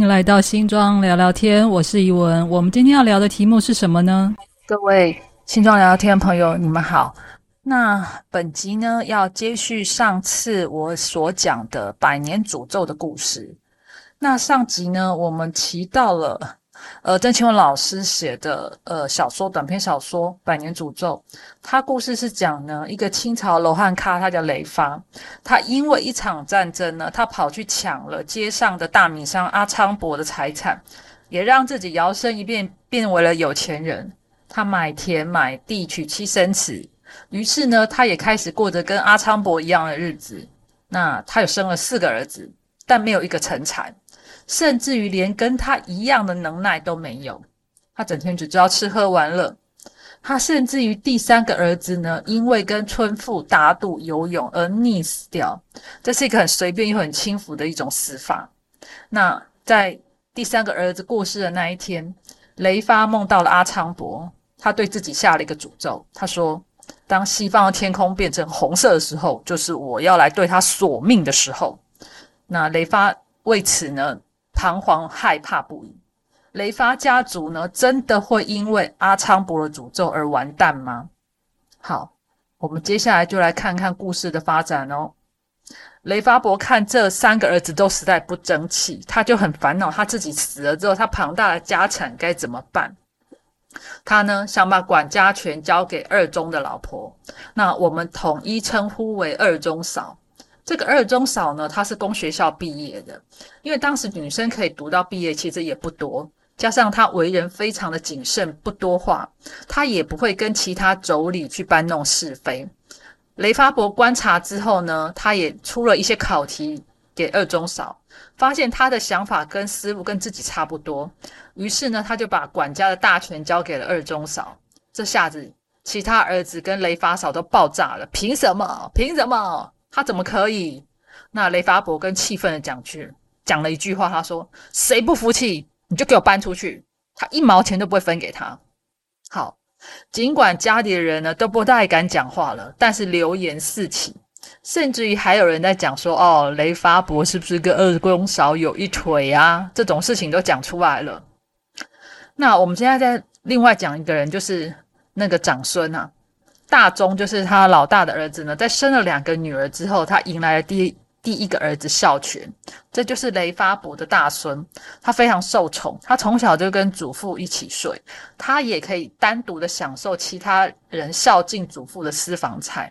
欢迎来到新庄聊聊天，我是怡文。我们今天要聊的题目是什么呢？各位新庄聊聊天的朋友，你们好。那本集呢，要接续上次我所讲的百年诅咒的故事。那上集呢，我们提到了。呃，郑清文老师写的呃小说短篇小说《百年诅咒》，他故事是讲呢一个清朝罗汉咖，他叫雷发，他因为一场战争呢，他跑去抢了街上的大米商阿昌伯的财产，也让自己摇身一变变为了有钱人。他买田买地，娶妻生子，于是呢，他也开始过着跟阿昌伯一样的日子。那他有生了四个儿子，但没有一个成才。甚至于连跟他一样的能耐都没有，他整天只知道吃喝玩乐。他甚至于第三个儿子呢，因为跟村妇打赌游泳而溺死掉。这是一个很随便又很轻浮的一种死法。那在第三个儿子过世的那一天，雷发梦到了阿昌伯，他对自己下了一个诅咒。他说：“当西方的天空变成红色的时候，就是我要来对他索命的时候。”那雷发为此呢？彷徨害怕不已，雷发家族呢，真的会因为阿昌伯的诅咒而完蛋吗？好，我们接下来就来看看故事的发展哦。雷发伯看这三个儿子都实在不争气，他就很烦恼，他自己死了之后，他庞大的家产该怎么办？他呢，想把管家权交给二中的老婆，那我们统一称呼为二中嫂。这个二中嫂呢，她是公学校毕业的，因为当时女生可以读到毕业，其实也不多。加上她为人非常的谨慎，不多话，她也不会跟其他妯娌去搬弄是非。雷发伯观察之后呢，他也出了一些考题给二中嫂，发现他的想法跟思路跟自己差不多，于是呢，他就把管家的大权交给了二中嫂。这下子，其他儿子跟雷发嫂都爆炸了，凭什么？凭什么？他怎么可以？那雷发伯跟气愤的讲去讲了一句话，他说：“谁不服气，你就给我搬出去，他一毛钱都不会分给他。”好，尽管家里的人呢都不太敢讲话了，但是流言四起，甚至于还有人在讲说：“哦，雷发伯是不是跟二公嫂有一腿啊？”这种事情都讲出来了。那我们现在再另外讲一个人，就是那个长孙啊。大宗就是他老大的儿子呢，在生了两个女儿之后，他迎来了第第一个儿子孝全，这就是雷发伯的大孙。他非常受宠，他从小就跟祖父一起睡，他也可以单独的享受其他人孝敬祖父的私房菜，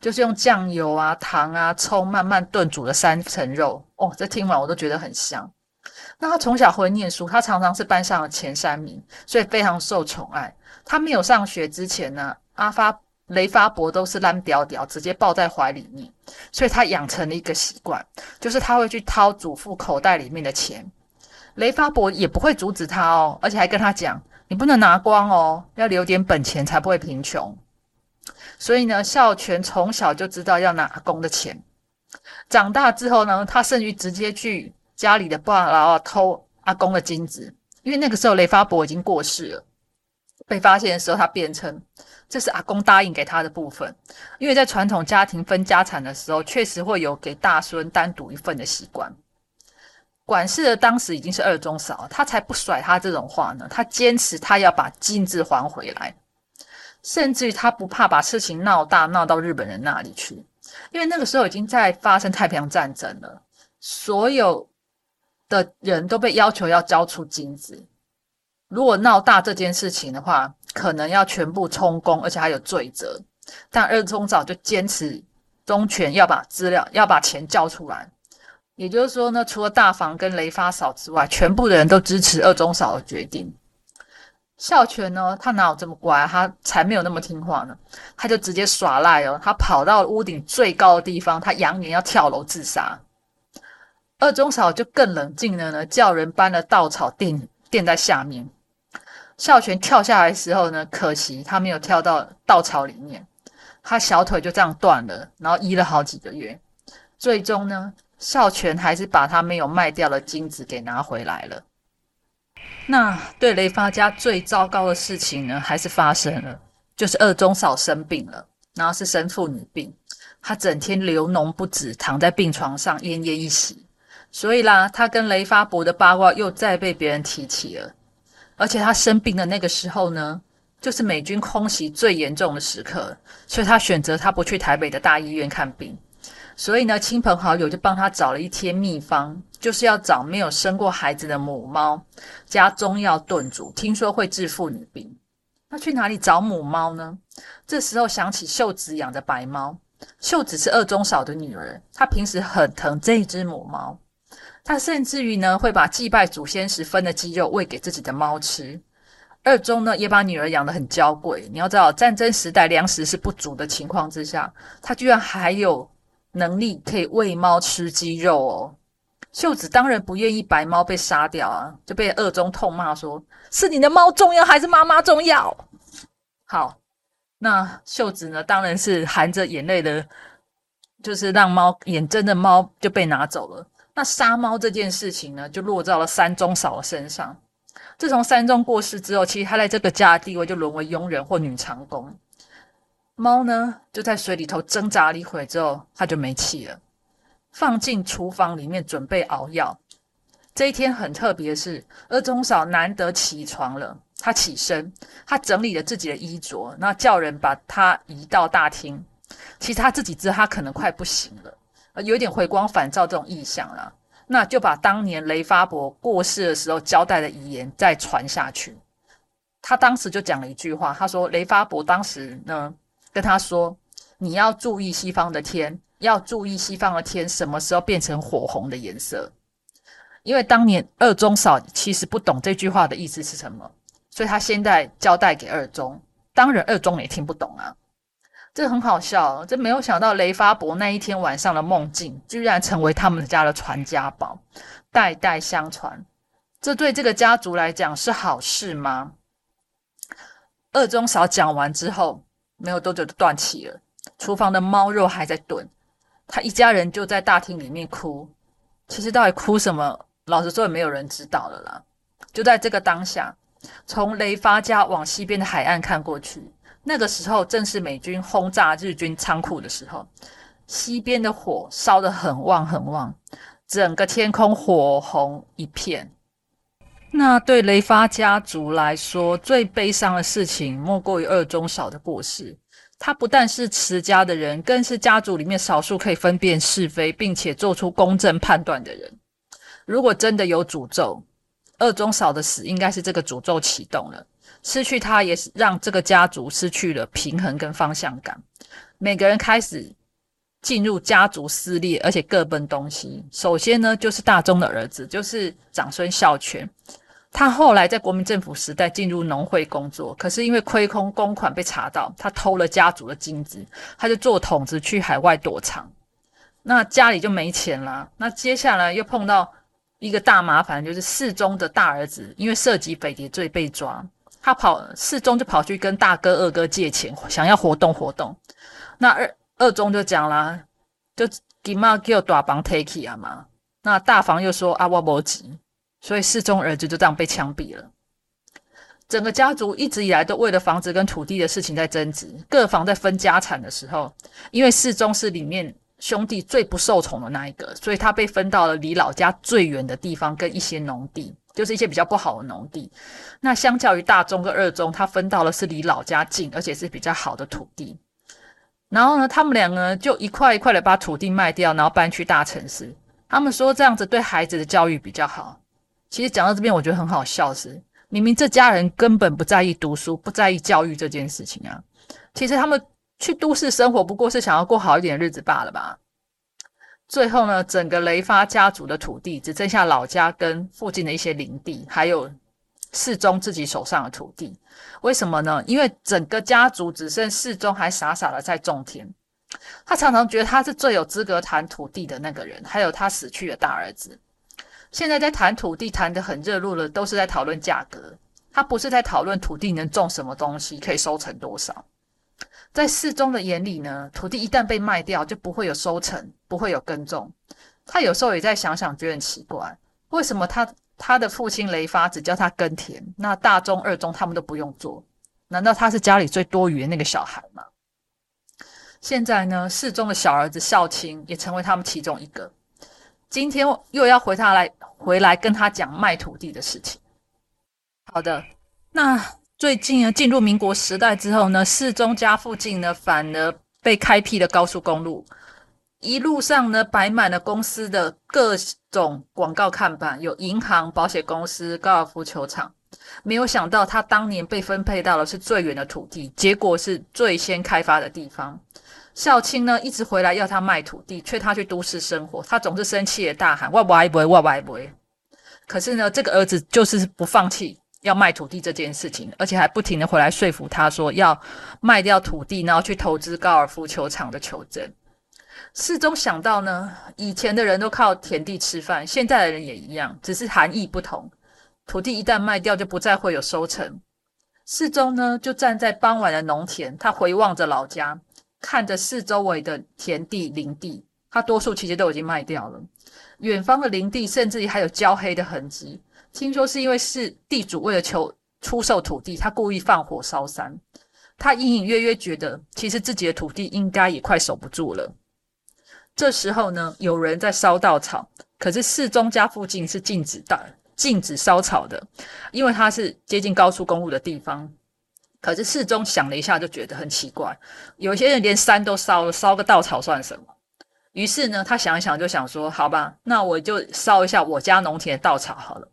就是用酱油啊、糖啊、葱慢慢炖煮的三层肉。哦，这听完我都觉得很香。那他从小会念书，他常常是班上的前三名，所以非常受宠爱。他没有上学之前呢。阿发雷发伯都是烂屌屌，直接抱在怀里面，所以他养成了一个习惯，就是他会去掏祖父口袋里面的钱。雷发伯也不会阻止他哦，而且还跟他讲：“你不能拿光哦，要留点本钱才不会贫穷。”所以呢，孝全从小就知道要拿阿公的钱。长大之后呢，他甚至直接去家里的爸爸偷阿公的金子，因为那个时候雷发伯已经过世了。被发现的时候，他辩称这是阿公答应给他的部分，因为在传统家庭分家产的时候，确实会有给大孙单独一份的习惯。管事的当时已经是二中嫂，他才不甩他这种话呢。他坚持他要把金子还回来，甚至于他不怕把事情闹大，闹到日本人那里去，因为那个时候已经在发生太平洋战争了，所有的人都被要求要交出金子。如果闹大这件事情的话，可能要全部充公，而且还有罪责。但二中早就坚持中权要把资料、要把钱交出来。也就是说呢，除了大房跟雷发嫂之外，全部的人都支持二中嫂的决定。孝全呢，他哪有这么乖？他才没有那么听话呢。他就直接耍赖哦，他跑到屋顶最高的地方，他扬言要跳楼自杀。二中嫂就更冷静了呢，叫人搬了稻草垫垫在下面。孝全跳下来的时候呢，可惜他没有跳到稻草里面，他小腿就这样断了，然后医了好几个月，最终呢，孝全还是把他没有卖掉的金子给拿回来了。那对雷发家最糟糕的事情呢，还是发生了，就是二中嫂生病了，然后是生妇女病，她整天流脓不止，躺在病床上奄奄一息。所以啦，他跟雷发伯的八卦又再被别人提起了。而且他生病的那个时候呢，就是美军空袭最严重的时刻，所以他选择他不去台北的大医院看病。所以呢，亲朋好友就帮他找了一贴秘方，就是要找没有生过孩子的母猫，加中药炖煮，听说会治妇女病。那去哪里找母猫呢？这时候想起秀子养的白猫，秀子是二中嫂的女儿，她平时很疼这一只母猫，他甚至于呢会把祭拜祖先时分的鸡肉喂给自己的猫吃。二中呢也把女儿养得很娇贵，你要知道战争时代粮食是不足的情况之下，他居然还有。能力可以喂猫吃鸡肉哦，秀子当然不愿意白猫被杀掉啊，就被二中痛骂说：“是你的猫重要还是妈妈重要？”好，那秀子呢，当然是含着眼泪的，就是让猫眼睁的猫就被拿走了。那杀猫这件事情呢，就落到了三中嫂身上。自从三中过世之后，其实他在这个家的地位就沦为佣人或女长工。猫呢，就在水里头挣扎了一会之后，它就没气了，放进厨房里面准备熬药。这一天很特别，是二中嫂难得起床了，她起身，她整理了自己的衣着，那叫人把她移到大厅。其实她自己知道她可能快不行了，有点回光返照这种意象了，那就把当年雷发伯过世的时候交代的遗言再传下去。他当时就讲了一句话，他说雷发伯当时呢。跟他说：“你要注意西方的天，要注意西方的天什么时候变成火红的颜色。因为当年二中嫂其实不懂这句话的意思是什么，所以他现在交代给二中。当然，二中也听不懂啊。这很好笑，这没有想到雷发伯那一天晚上的梦境，居然成为他们家的传家宝，代代相传。这对这个家族来讲是好事吗？”二中嫂讲完之后。没有多久就断气了。厨房的猫肉还在炖，他一家人就在大厅里面哭。其实到底哭什么，老实说也没有人知道了啦。就在这个当下，从雷发家往西边的海岸看过去，那个时候正是美军轰炸日军仓库的时候，西边的火烧得很旺很旺，整个天空火红一片。那对雷发家族来说，最悲伤的事情莫过于二中嫂的过世。他不但是持家的人，更是家族里面少数可以分辨是非，并且做出公正判断的人。如果真的有诅咒，二中嫂的死应该是这个诅咒启动了。失去他，也是让这个家族失去了平衡跟方向感。每个人开始进入家族撕裂，而且各奔东西。首先呢，就是大中的儿子，就是长孙孝全。他后来在国民政府时代进入农会工作，可是因为亏空公款被查到，他偷了家族的金子，他就做筒子去海外躲藏，那家里就没钱了。那接下来又碰到一个大麻烦，就是世宗的大儿子因为涉及匪谍罪被抓，他跑四中就跑去跟大哥二哥借钱，想要活动活动。那二二中就讲啦，就给嘛叫大房 take 啊嘛，那大房又说啊我无急。所以四中儿子就这样被枪毙了。整个家族一直以来都为了房子跟土地的事情在争执。各房在分家产的时候，因为四中是里面兄弟最不受宠的那一个，所以他被分到了离老家最远的地方，跟一些农地，就是一些比较不好的农地。那相较于大中跟二中，他分到的是离老家近，而且是比较好的土地。然后呢，他们两个就一块一块的把土地卖掉，然后搬去大城市。他们说这样子对孩子的教育比较好。其实讲到这边，我觉得很好笑，是明明这家人根本不在意读书，不在意教育这件事情啊。其实他们去都市生活，不过是想要过好一点日子罢了吧。最后呢，整个雷发家族的土地只剩下老家跟附近的一些林地，还有世宗自己手上的土地。为什么呢？因为整个家族只剩世宗还傻傻的在种田。他常常觉得他是最有资格谈土地的那个人，还有他死去的大儿子。现在在谈土地谈得很热络了，都是在讨论价格，他不是在讨论土地能种什么东西，可以收成多少。在世宗的眼里呢，土地一旦被卖掉，就不会有收成，不会有耕种。他有时候也在想想，觉得很奇怪，为什么他他的父亲雷发只教他耕田，那大中、二中他们都不用做？难道他是家里最多余的那个小孩吗？现在呢，世宗的小儿子孝清也成为他们其中一个。今天又要回他来回来跟他讲卖土地的事情。好的，那最近呢，进入民国时代之后呢，市中家附近呢，反而被开辟了高速公路。一路上呢，摆满了公司的各种广告看板，有银行、保险公司、高尔夫球场。没有想到，他当年被分配到的是最远的土地，结果是最先开发的地方。孝青呢，一直回来要他卖土地，劝他去都市生活。他总是生气的大喊：“我不不，我不不。”可是呢，这个儿子就是不放弃要卖土地这件事情，而且还不停的回来说服他说要卖掉土地，然后去投资高尔夫球场的求证。四中想到呢，以前的人都靠田地吃饭，现在的人也一样，只是含义不同。土地一旦卖掉，就不再会有收成。四中呢，就站在傍晚的农田，他回望着老家，看着四周围的田地林地，他多数其实都已经卖掉了。远方的林地甚至还有焦黑的痕迹，听说是因为是地主为了求出售土地，他故意放火烧山。他隐隐约约觉得，其实自己的土地应该也快守不住了。这时候呢，有人在烧稻草，可是四中家附近是禁止的，禁止烧草的，因为它是接近高速公路的地方。可是四中想了一下，就觉得很奇怪，有些人连山都烧了，烧个稻草算什么？于是呢，他想一想，就想说：好吧，那我就烧一下我家农田的稻草好了。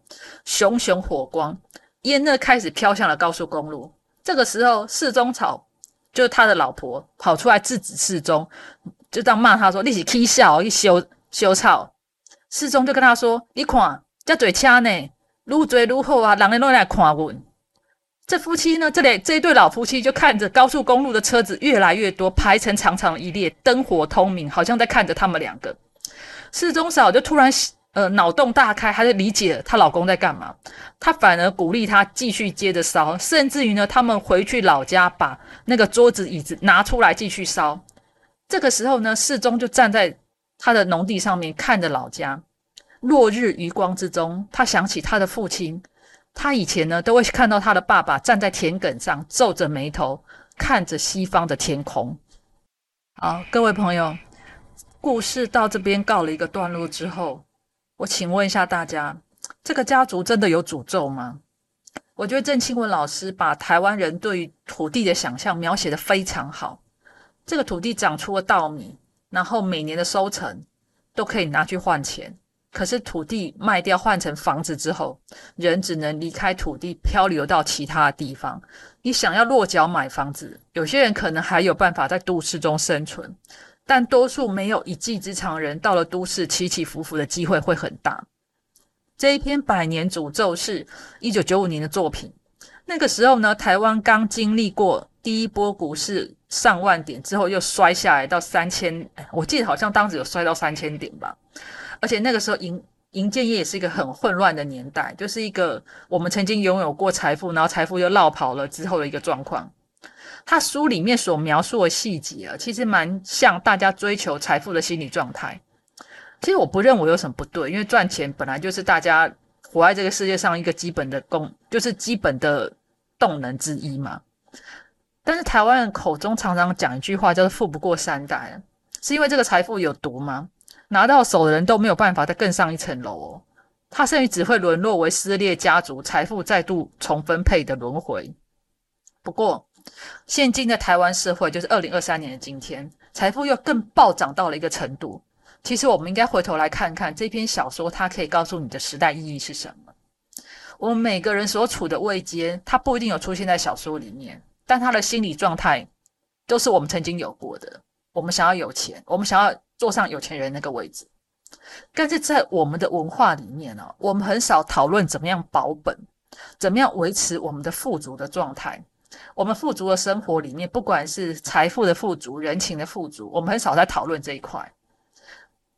熊熊火光，烟呢开始飘向了高速公路。这个时候，四中草就是他的老婆跑出来制止四中。就这样骂他说：“你是起笑，一修修草。”世宗就跟他说：“你看，这嘴车呢，愈追愈好啊，人都来看我。”这夫妻呢，这里这一对老夫妻就看着高速公路的车子越来越多，排成长长一列，灯火通明，好像在看着他们两个。世宗嫂就突然呃脑洞大开，她就理解了她老公在干嘛，她反而鼓励他继续接着烧，甚至于呢，他们回去老家把那个桌子椅子拿出来继续烧。这个时候呢，世宗就站在他的农地上面，看着老家。落日余光之中，他想起他的父亲。他以前呢，都会看到他的爸爸站在田埂上，皱着眉头，看着西方的天空。好，各位朋友，故事到这边告了一个段落之后，我请问一下大家：这个家族真的有诅咒吗？我觉得郑清文老师把台湾人对于土地的想象描写的非常好。这个土地长出了稻米，然后每年的收成都可以拿去换钱。可是土地卖掉换成房子之后，人只能离开土地，漂流到其他的地方。你想要落脚买房子，有些人可能还有办法在都市中生存，但多数没有一技之长人，到了都市起起伏伏的机会会很大。这一篇《百年诅咒》是一九九五年的作品，那个时候呢，台湾刚经历过第一波股市。上万点之后又摔下来到三千，我记得好像当时有摔到三千点吧。而且那个时候银银建业也是一个很混乱的年代，就是一个我们曾经拥有过财富，然后财富又落跑了之后的一个状况。他书里面所描述的细节啊，其实蛮像大家追求财富的心理状态。其实我不认为有什么不对，因为赚钱本来就是大家活在这个世界上一个基本的功，就是基本的动能之一嘛。但是台湾人口中常常讲一句话，叫做“富不过三代”，是因为这个财富有毒吗？拿到手的人都没有办法再更上一层楼哦，他甚至只会沦落为撕裂家族财富再度重分配的轮回。不过，现今的台湾社会，就是二零二三年的今天，财富又更暴涨到了一个程度。其实，我们应该回头来看看这篇小说，它可以告诉你的时代意义是什么。我们每个人所处的位阶，它不一定有出现在小说里面。但他的心理状态都是我们曾经有过的。我们想要有钱，我们想要坐上有钱人那个位置。但是在我们的文化里面呢，我们很少讨论怎么样保本，怎么样维持我们的富足的状态。我们富足的生活里面，不管是财富的富足、人情的富足，我们很少在讨论这一块。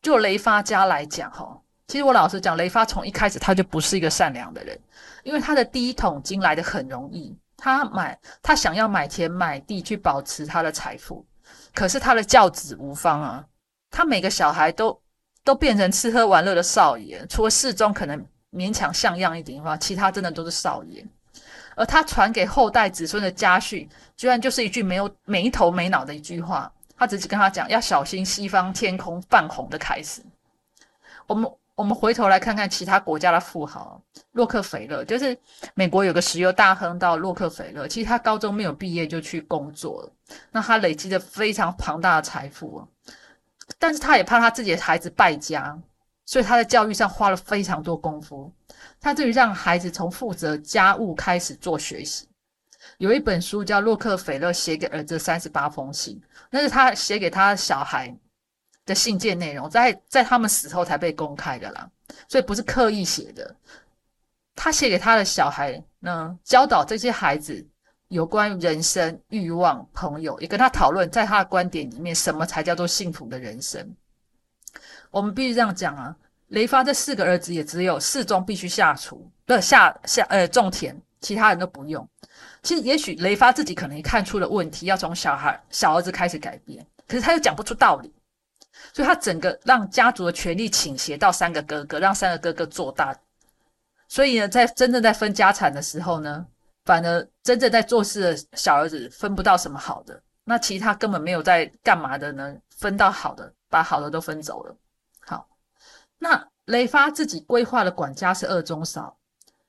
就雷发家来讲，哈，其实我老实讲，雷发从一开始他就不是一个善良的人，因为他的第一桶金来的很容易。他买，他想要买田买地去保持他的财富，可是他的教子无方啊！他每个小孩都都变成吃喝玩乐的少爷，除了世宗可能勉强像样一点的话，其他真的都是少爷。而他传给后代子孙的家训，居然就是一句没有没头没脑的一句话，他只是跟他讲要小心西方天空泛红的开始。我们我们回头来看看其他国家的富豪，洛克菲勒就是美国有个石油大亨到洛克菲勒，其实他高中没有毕业就去工作了，那他累积了非常庞大的财富，但是他也怕他自己的孩子败家，所以他在教育上花了非常多功夫。他对于让孩子从负责家务开始做学习，有一本书叫《洛克菲勒写给儿子三十八封信》，那是他写给他小孩的信件内容，在在他们死后才被公开的啦，所以不是刻意写的。他写给他的小孩呢，教导这些孩子有关人生、欲望、朋友，也跟他讨论，在他的观点里面，什么才叫做幸福的人生。我们必须这样讲啊。雷发这四个儿子也只有四中必须下厨，不下下呃种田，其他人都不用。其实也许雷发自己可能也看出了问题，要从小孩小儿子开始改变，可是他又讲不出道理，所以他整个让家族的权力倾斜到三个哥哥，让三个哥哥做大。所以呢，在真正在分家产的时候呢，反而真正在做事的小儿子分不到什么好的，那其他根本没有在干嘛的呢？分到好的，把好的都分走了。好那雷发自己规划的管家是二中嫂，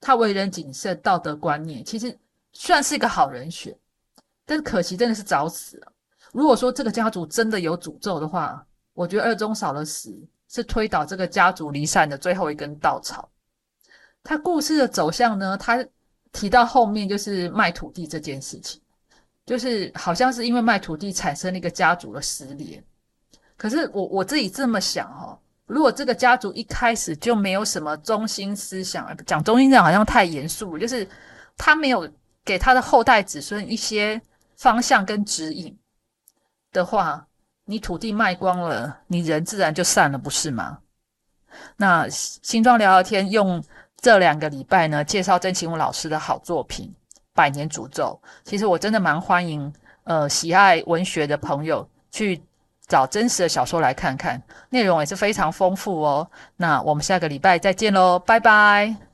他为人谨慎，道德观念其实算是一个好人选，但可惜真的是早死了。如果说这个家族真的有诅咒的话，我觉得二中少了死是推倒这个家族离散的最后一根稻草。他故事的走向呢，他提到后面就是卖土地这件事情，就是好像是因为卖土地产生了一个家族的撕裂。可是我我自己这么想哈。如果这个家族一开始就没有什么中心思想，讲中心思想好像太严肃，就是他没有给他的后代子孙一些方向跟指引的话，你土地卖光了，你人自然就散了，不是吗？那新庄聊聊天用这两个礼拜呢，介绍曾庆武老师的好作品《百年诅咒》，其实我真的蛮欢迎呃喜爱文学的朋友去。找真实的小说来看看，内容也是非常丰富哦。那我们下个礼拜再见喽，拜拜。